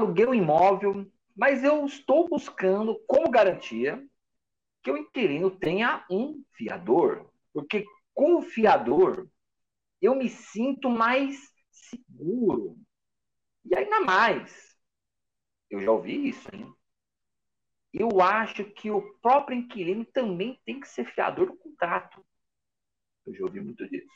aluguei o um imóvel, mas eu estou buscando como garantia que o inquilino tenha um fiador, porque com o fiador eu me sinto mais seguro. E ainda mais, eu já ouvi isso, hein? Eu acho que o próprio inquilino também tem que ser fiador do contrato. Eu já ouvi muito disso.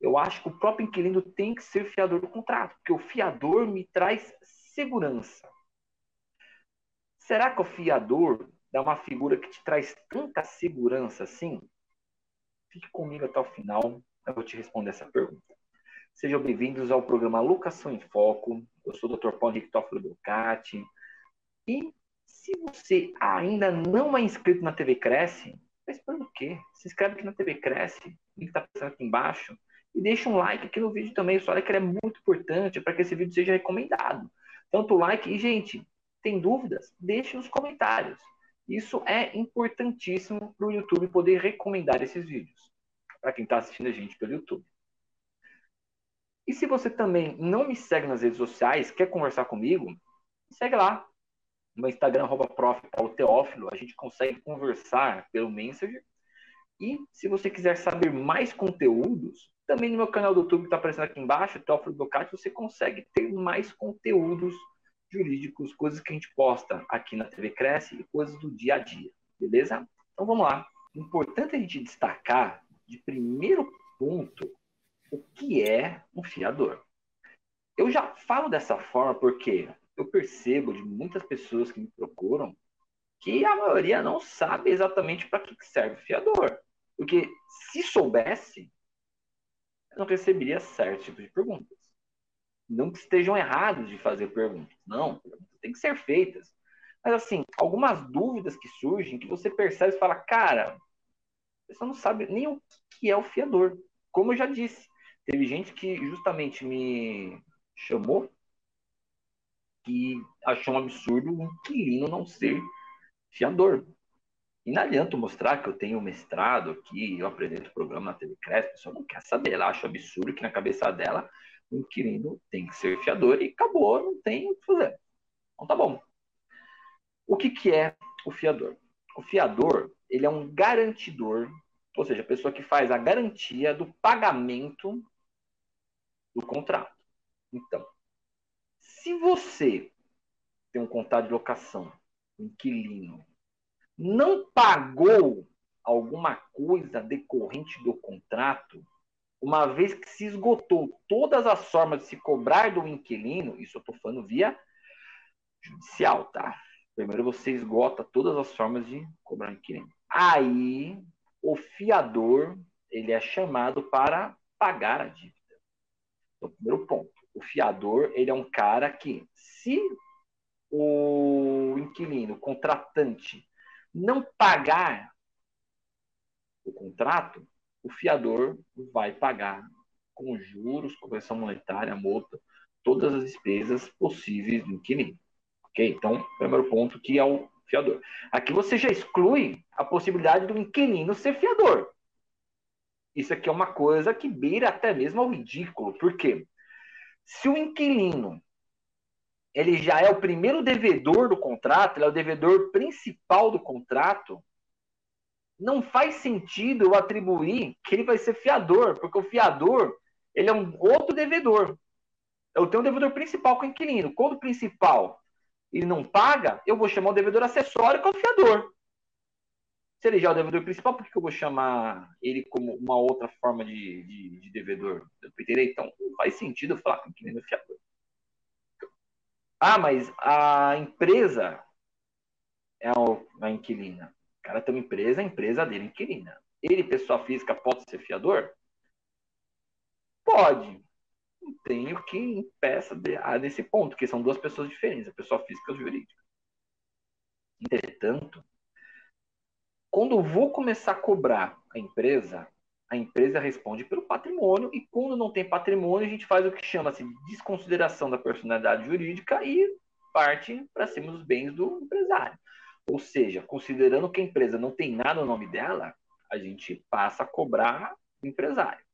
Eu acho que o próprio inquilino tem que ser fiador do contrato, porque o fiador me traz segurança. Será que o fiador é uma figura que te traz tanta segurança assim? Fique comigo até o final, eu vou te responder essa pergunta. Sejam bem-vindos ao programa Locação em Foco. Eu sou o Dr. Paulo Toffolo Ducati. E se você ainda não é inscrito na TV Cresce, está esperando o quê? Se inscreve aqui na TV Cresce, o link está passando aqui embaixo. E deixa um like aqui no vídeo também. Só que ele é muito importante para que esse vídeo seja recomendado. Tanto o like. E, gente, tem dúvidas? Deixe nos comentários. Isso é importantíssimo para o YouTube poder recomendar esses vídeos. Para quem está assistindo a gente pelo YouTube. E se você também não me segue nas redes sociais, quer conversar comigo, segue lá. No Instagram, arroba prof. Paulo Teófilo, a gente consegue conversar pelo Messenger. E se você quiser saber mais conteúdos, também no meu canal do YouTube que está aparecendo aqui embaixo, Teófilo Ducati, você consegue ter mais conteúdos jurídicos, coisas que a gente posta aqui na TV Cresce e coisas do dia a dia, beleza? Então vamos lá. Importante a gente destacar de primeiro ponto o que é um fiador. Eu já falo dessa forma porque eu percebo de muitas pessoas que me procuram que a maioria não sabe exatamente para que serve o fiador. Porque se soubesse, eu não receberia certo tipo de perguntas. Não que estejam errados de fazer perguntas. Não, tem que ser feitas. Mas assim, algumas dúvidas que surgem que você percebe e fala, cara, pessoa não sabe nem o que é o fiador. Como eu já disse, Teve gente que justamente me chamou que achou um absurdo um inquilino não ser fiador. E não adianta mostrar que eu tenho mestrado aqui, eu apresento o programa na TV Cresp, a pessoa não quer saber, ela acha absurdo que na cabeça dela o inquilino tem que ser fiador e acabou, não tem o que fazer. Então tá bom. O que, que é o fiador? O fiador, ele é um garantidor, ou seja, a pessoa que faz a garantia do pagamento do contrato. Então, se você tem um contrato de locação, um inquilino, não pagou alguma coisa decorrente do contrato, uma vez que se esgotou todas as formas de se cobrar do inquilino, isso eu estou falando via judicial, tá? Primeiro você esgota todas as formas de cobrar inquilino. Aí o fiador ele é chamado para pagar a dívida. Então, primeiro ponto. O fiador, ele é um cara que, se o inquilino, o contratante, não pagar o contrato, o fiador vai pagar com juros, correção monetária, multa, todas as despesas possíveis do inquilino. Ok? Então, primeiro ponto que é o fiador. Aqui você já exclui a possibilidade do inquilino ser fiador. Isso aqui é uma coisa que beira até mesmo ao ridículo. Por quê? Se o inquilino ele já é o primeiro devedor do contrato, ele é o devedor principal do contrato, não faz sentido eu atribuir que ele vai ser fiador, porque o fiador ele é um outro devedor. Eu tenho um devedor principal com o inquilino. Quando o principal ele não paga, eu vou chamar o devedor acessório que é o fiador. Se ele já é o devedor principal, por que eu vou chamar ele como uma outra forma de, de, de devedor? Então, não faz sentido eu falar com inquilino fiador. Ah, mas a empresa é a inquilina. O cara tem uma empresa, a empresa dele é inquilina. Ele, pessoa física, pode ser fiador? Pode. Não tenho que impeça desse ponto, porque são duas pessoas diferentes, a pessoa física e a jurídica. Entretanto, quando eu vou começar a cobrar a empresa, a empresa responde pelo patrimônio, e quando não tem patrimônio, a gente faz o que chama-se de desconsideração da personalidade jurídica e parte para cima dos bens do empresário. Ou seja, considerando que a empresa não tem nada no nome dela, a gente passa a cobrar o empresário.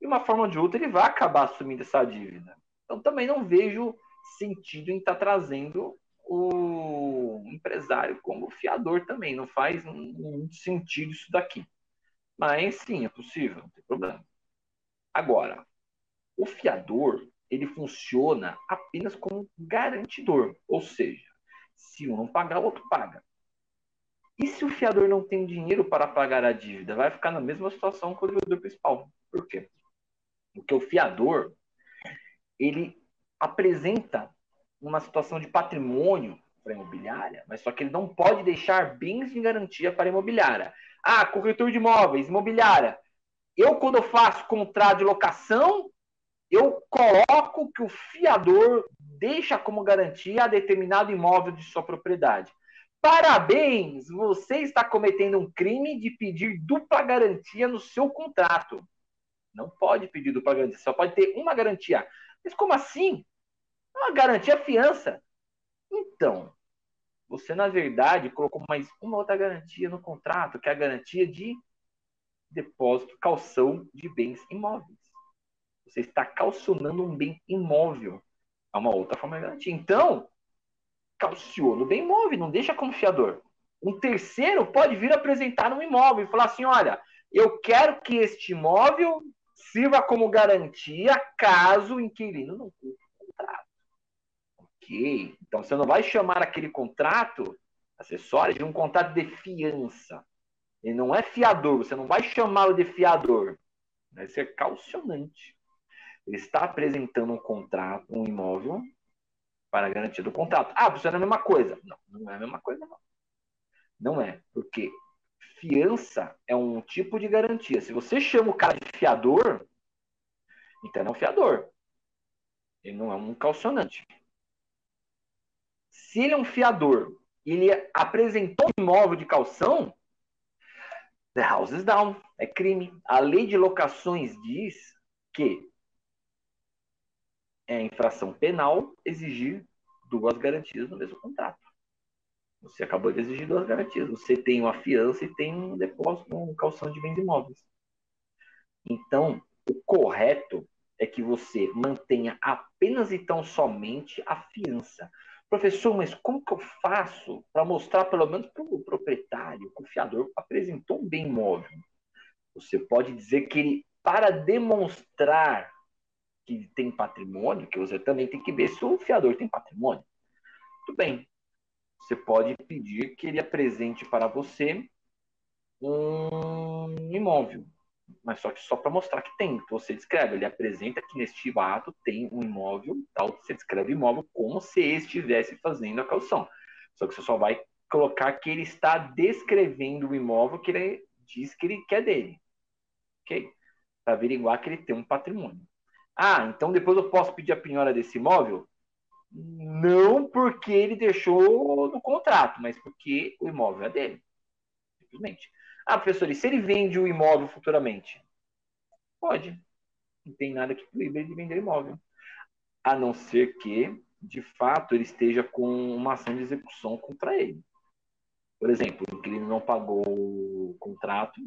De uma forma ou de outra, ele vai acabar assumindo essa dívida. Então, também não vejo sentido em estar tá trazendo o empresário como fiador também. Não faz muito sentido isso daqui. Mas sim, é possível, não tem problema. Agora, o fiador, ele funciona apenas como garantidor. Ou seja, se um não pagar, o outro paga. E se o fiador não tem dinheiro para pagar a dívida? Vai ficar na mesma situação que o devedor principal. Por quê? Porque o fiador, ele apresenta uma situação de patrimônio para a imobiliária, mas só que ele não pode deixar bens de garantia para a imobiliária. Ah, corretor de imóveis, imobiliária. Eu, quando eu faço contrato de locação, eu coloco que o fiador deixa como garantia determinado imóvel de sua propriedade. Parabéns! Você está cometendo um crime de pedir dupla garantia no seu contrato. Não pode pedir dupla garantia, só pode ter uma garantia. Mas como assim? Uma garantia é fiança. Então, você na verdade colocou mais uma outra garantia no contrato, que é a garantia de depósito, calção de bens imóveis. Você está calcionando um bem imóvel. É uma outra forma de garantia. Então, calciona o bem imóvel, não deixa como fiador. Um terceiro pode vir apresentar um imóvel e falar assim: olha, eu quero que este imóvel sirva como garantia caso o inquilino não cumpra o contrato. Então você não vai chamar aquele contrato acessório de um contrato de fiança. Ele não é fiador, você não vai chamá-lo de fiador. Vai ser calcionante. Ele está apresentando um contrato, um imóvel, para garantia do contrato. Ah, funciona a mesma coisa. Não, não é a mesma coisa, não. Não é, porque fiança é um tipo de garantia. Se você chama o cara de fiador, então ele é um fiador. Ele não é um calcionante. Se ele é um fiador e ele apresentou imóvel de calção, the house is down. É crime. A lei de locações diz que é infração penal exigir duas garantias no mesmo contrato. Você acabou de exigir duas garantias. Você tem uma fiança e tem um depósito, um calção de bens imóveis. Então, o correto é que você mantenha apenas e tão somente a fiança. Professor, mas como que eu faço para mostrar, pelo menos para o proprietário, o fiador apresentou um bem imóvel? Você pode dizer que ele, para demonstrar que tem patrimônio, que você também tem que ver se o fiador tem patrimônio. Tudo bem. Você pode pedir que ele apresente para você um imóvel, mas só só para mostrar que tem. Então você descreve, ele apresenta que neste ato tem um imóvel, tal, você descreve o imóvel como se estivesse fazendo a calção. Só que você só vai colocar que ele está descrevendo o imóvel que ele diz que ele quer dele. Ok? Para averiguar que ele tem um patrimônio. Ah, então depois eu posso pedir a penhora desse imóvel? Não porque ele deixou no contrato, mas porque o imóvel é dele. Simplesmente. Ah, professor, e se ele vende o imóvel futuramente? Pode. Não tem nada que proíbe ele de vender imóvel. A não ser que, de fato, ele esteja com uma ação de execução contra ele. Por exemplo, o inquilino não pagou o contrato,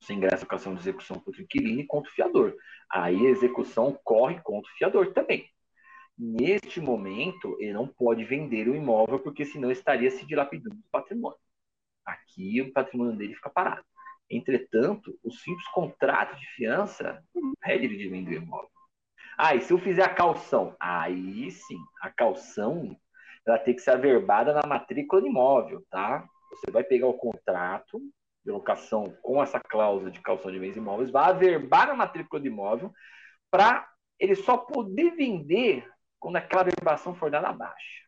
você ingressa com ação de execução contra o inquilino e contra o fiador. Aí a execução corre contra o fiador também. Neste momento, ele não pode vender o imóvel, porque senão estaria se dilapidando o patrimônio. Aqui o patrimônio dele fica parado. Entretanto, o simples contrato de fiança não impede de vender o imóvel. Ah, e se eu fizer a calção? Aí sim, a calção ela tem que ser averbada na matrícula do imóvel, tá? Você vai pegar o contrato, de locação com essa cláusula de calção de bens imóveis, vai averbar a matrícula de imóvel para ele só poder vender quando aquela averbação for dada abaixo.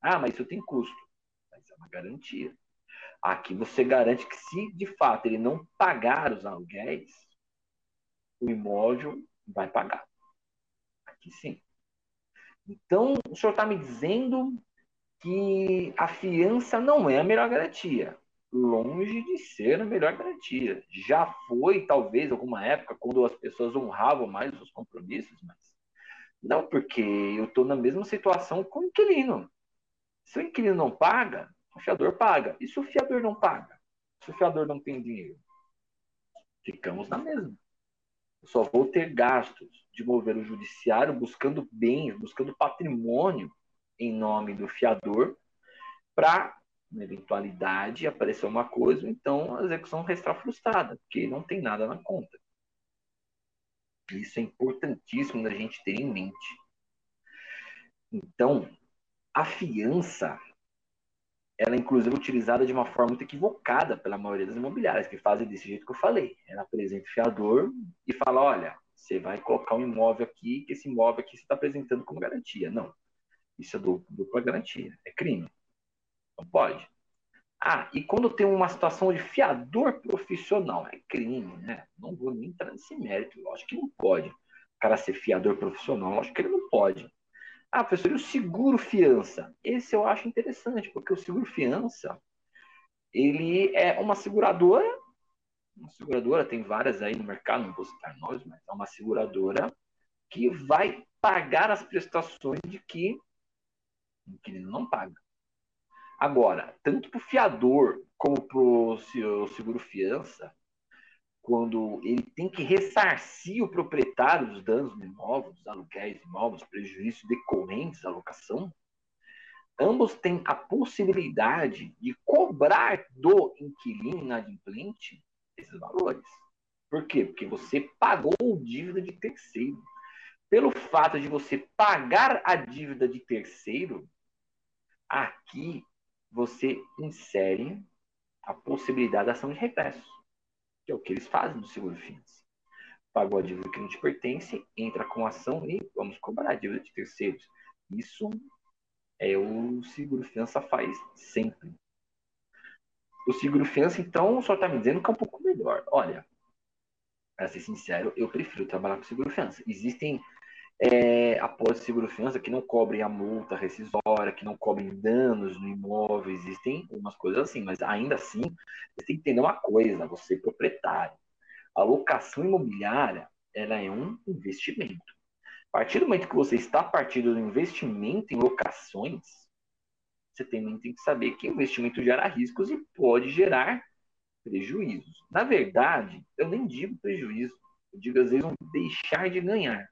Ah, mas isso tem custo. Mas é uma garantia. Aqui você garante que se de fato ele não pagar os aluguéis, o imóvel vai pagar. Aqui sim. Então, o senhor está me dizendo que a fiança não é a melhor garantia longe de ser a melhor garantia. Já foi, talvez, alguma época, quando as pessoas honravam mais os compromissos, mas não, porque eu estou na mesma situação com o inquilino. Se o inquilino não paga, o fiador paga. E se o fiador não paga? Se o fiador não tem dinheiro? Ficamos na mesma. Eu só vou ter gastos de mover o judiciário buscando bens, buscando patrimônio em nome do fiador, para, na eventualidade, aparecer uma coisa, então a execução restar frustrada, porque não tem nada na conta. Isso é importantíssimo da gente ter em mente. Então, a fiança, ela é inclusive utilizada de uma forma muito equivocada pela maioria das imobiliárias, que fazem desse jeito que eu falei. Ela apresenta o fiador e fala, olha, você vai colocar um imóvel aqui, que esse imóvel aqui você está apresentando como garantia. Não. Isso é dupla garantia. É crime. Não pode. Ah, e quando tem uma situação de fiador profissional, é crime, né? Não vou nem entrar nesse mérito. Lógico que não pode. O cara ser fiador profissional, lógico que ele não pode. Ah, professor, e o seguro fiança? Esse eu acho interessante, porque o seguro fiança, ele é uma seguradora, uma seguradora, tem várias aí no mercado, não vou citar nós, mas é uma seguradora que vai pagar as prestações de que o inquilino não paga. Agora, tanto para o fiador como para o seguro fiança, quando ele tem que ressarcir o proprietário dos danos do imóvel, dos aluguéis de imóveis, prejuízos decorrentes da locação, ambos têm a possibilidade de cobrar do inquilino inadimplente esses valores. Por quê? Porque você pagou dívida de terceiro. Pelo fato de você pagar a dívida de terceiro, aqui você insere a possibilidade da ação de regresso, que é o que eles fazem no seguro FINS. Pagou a dívida que não te pertence, entra com ação e vamos cobrar a dívida de terceiros. Isso é o seguro fiança faz sempre. O seguro fiança, então, só está me dizendo que é um pouco melhor. Olha, para ser sincero, eu prefiro trabalhar com seguro fiança. Existem é, após seguro-fiança que não cobrem a multa rescisória, que não cobrem danos no imóvel, existem umas coisas assim, mas ainda assim, você tem que entender uma coisa, você é proprietário. A locação imobiliária, ela é um investimento. A partir do momento que você está partindo do investimento em locações, você também tem que saber que investimento gera riscos e pode gerar prejuízos. Na verdade, eu nem digo prejuízo, eu digo às vezes um deixar de ganhar.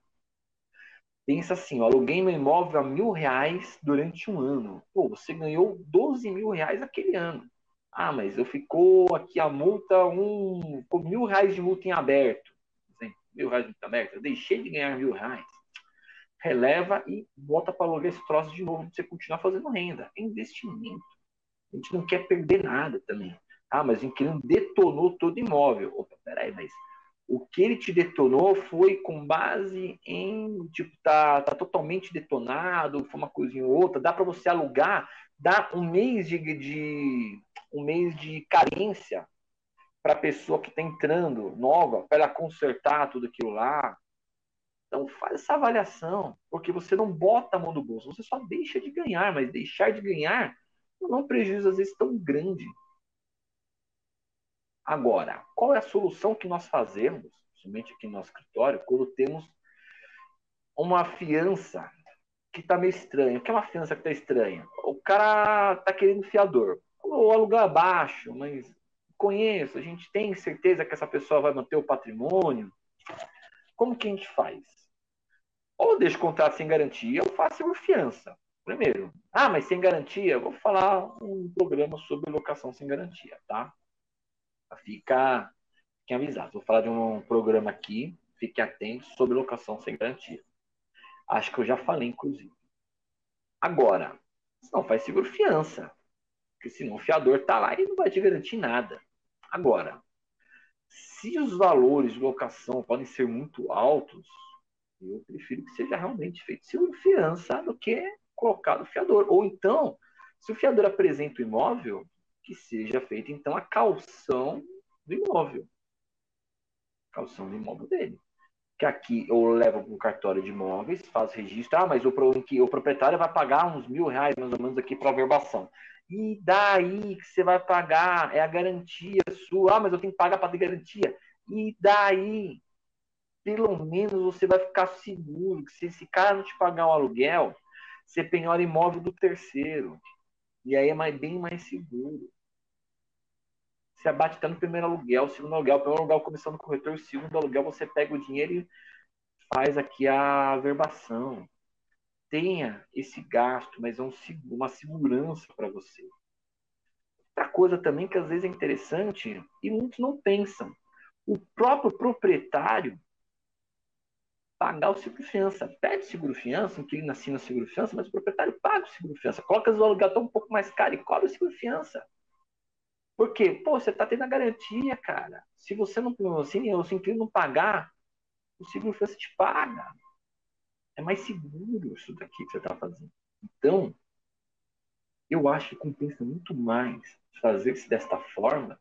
Pensa assim, ó, aluguei meu imóvel a mil reais durante um ano. Pô, você ganhou 12 mil reais aquele ano. Ah, mas eu ficou aqui a multa, um, ficou mil reais de multa em aberto. Mil reais de multa aberta. Eu deixei de ganhar mil reais. Releva e bota para alugar esse troço de novo você continuar fazendo renda. É investimento. A gente não quer perder nada também. Ah, mas o inquilino detonou todo imóvel. Opa, peraí, mas o que ele te detonou foi com base em, tipo, tá, tá totalmente detonado, foi uma coisinha ou outra, dá para você alugar, dá um mês de, de um mês de carência para pessoa que está entrando nova, para ela consertar tudo aquilo lá. Então faz essa avaliação, porque você não bota a mão no bolso, você só deixa de ganhar, mas deixar de ganhar não é um prejuízo às vezes tão grande. Agora, qual é a solução que nós fazemos, somente aqui no nosso escritório, quando temos uma fiança que está meio estranha? O que é uma fiança que está estranha? O cara está querendo fiador. O aluguel é baixo, mas conheço, a gente tem certeza que essa pessoa vai manter o patrimônio. Como que a gente faz? Ou deixa o contrato sem garantia, ou faço por fiança. Primeiro, ah, mas sem garantia, vou falar um programa sobre locação sem garantia, tá? Fica, fiquem avisados. Vou falar de um programa aqui, fique atento sobre locação sem garantia. Acho que eu já falei, inclusive. Agora, não faz seguro fiança. Porque senão o fiador está lá e não vai te garantir nada. Agora, se os valores de locação podem ser muito altos, eu prefiro que seja realmente feito seguro fiança do que colocado fiador. Ou então, se o fiador apresenta o imóvel, que seja feita então a calção do imóvel. Calção do imóvel dele. Que aqui eu levo para o cartório de imóveis, faço registro, ah, mas o, o proprietário vai pagar uns mil reais mais ou menos aqui para a verbação. E daí que você vai pagar? É a garantia sua. Ah, mas eu tenho que pagar para ter garantia. E daí? Pelo menos você vai ficar seguro que se esse cara não te pagar o aluguel, você penhora imóvel do terceiro. E aí é mais, bem mais seguro. Você abate até no primeiro aluguel, segundo aluguel, primeiro aluguel começando no corretor, segundo aluguel você pega o dinheiro e faz aqui a verbação. Tenha esse gasto, mas é um, uma segurança para você. Outra coisa também que às vezes é interessante e muitos não pensam. O próprio proprietário pagar o seguro-fiança. Pede seguro-fiança, inquilino assina seguro-fiança, mas o proprietário paga o seguro-fiança. Coloca o aluguel um pouco mais caro e cobra o seguro-fiança. Por quê? Pô, você está tendo a garantia, cara. Se você não, assim, o inquilino não pagar, o seguro-fiança te paga. É mais seguro isso daqui que você está fazendo. Então, eu acho que compensa muito mais fazer isso desta forma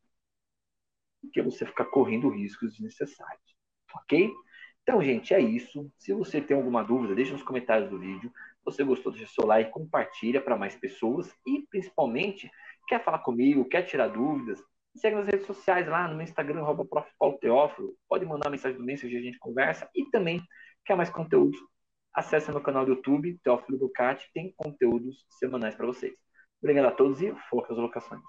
do que você ficar correndo riscos desnecessários. Ok? Então, gente, é isso. Se você tem alguma dúvida, deixa nos comentários do vídeo. Se você gostou, deixa seu like, compartilha para mais pessoas e, principalmente, quer falar comigo, quer tirar dúvidas, segue nas redes sociais lá no meu Instagram, arroba Teófilo. Pode mandar mensagem do Messenger, a gente conversa. E também, quer mais conteúdo, acesse meu canal do YouTube, Teófilo Ducati, tem conteúdos semanais para vocês. Obrigado a todos e foca as locações.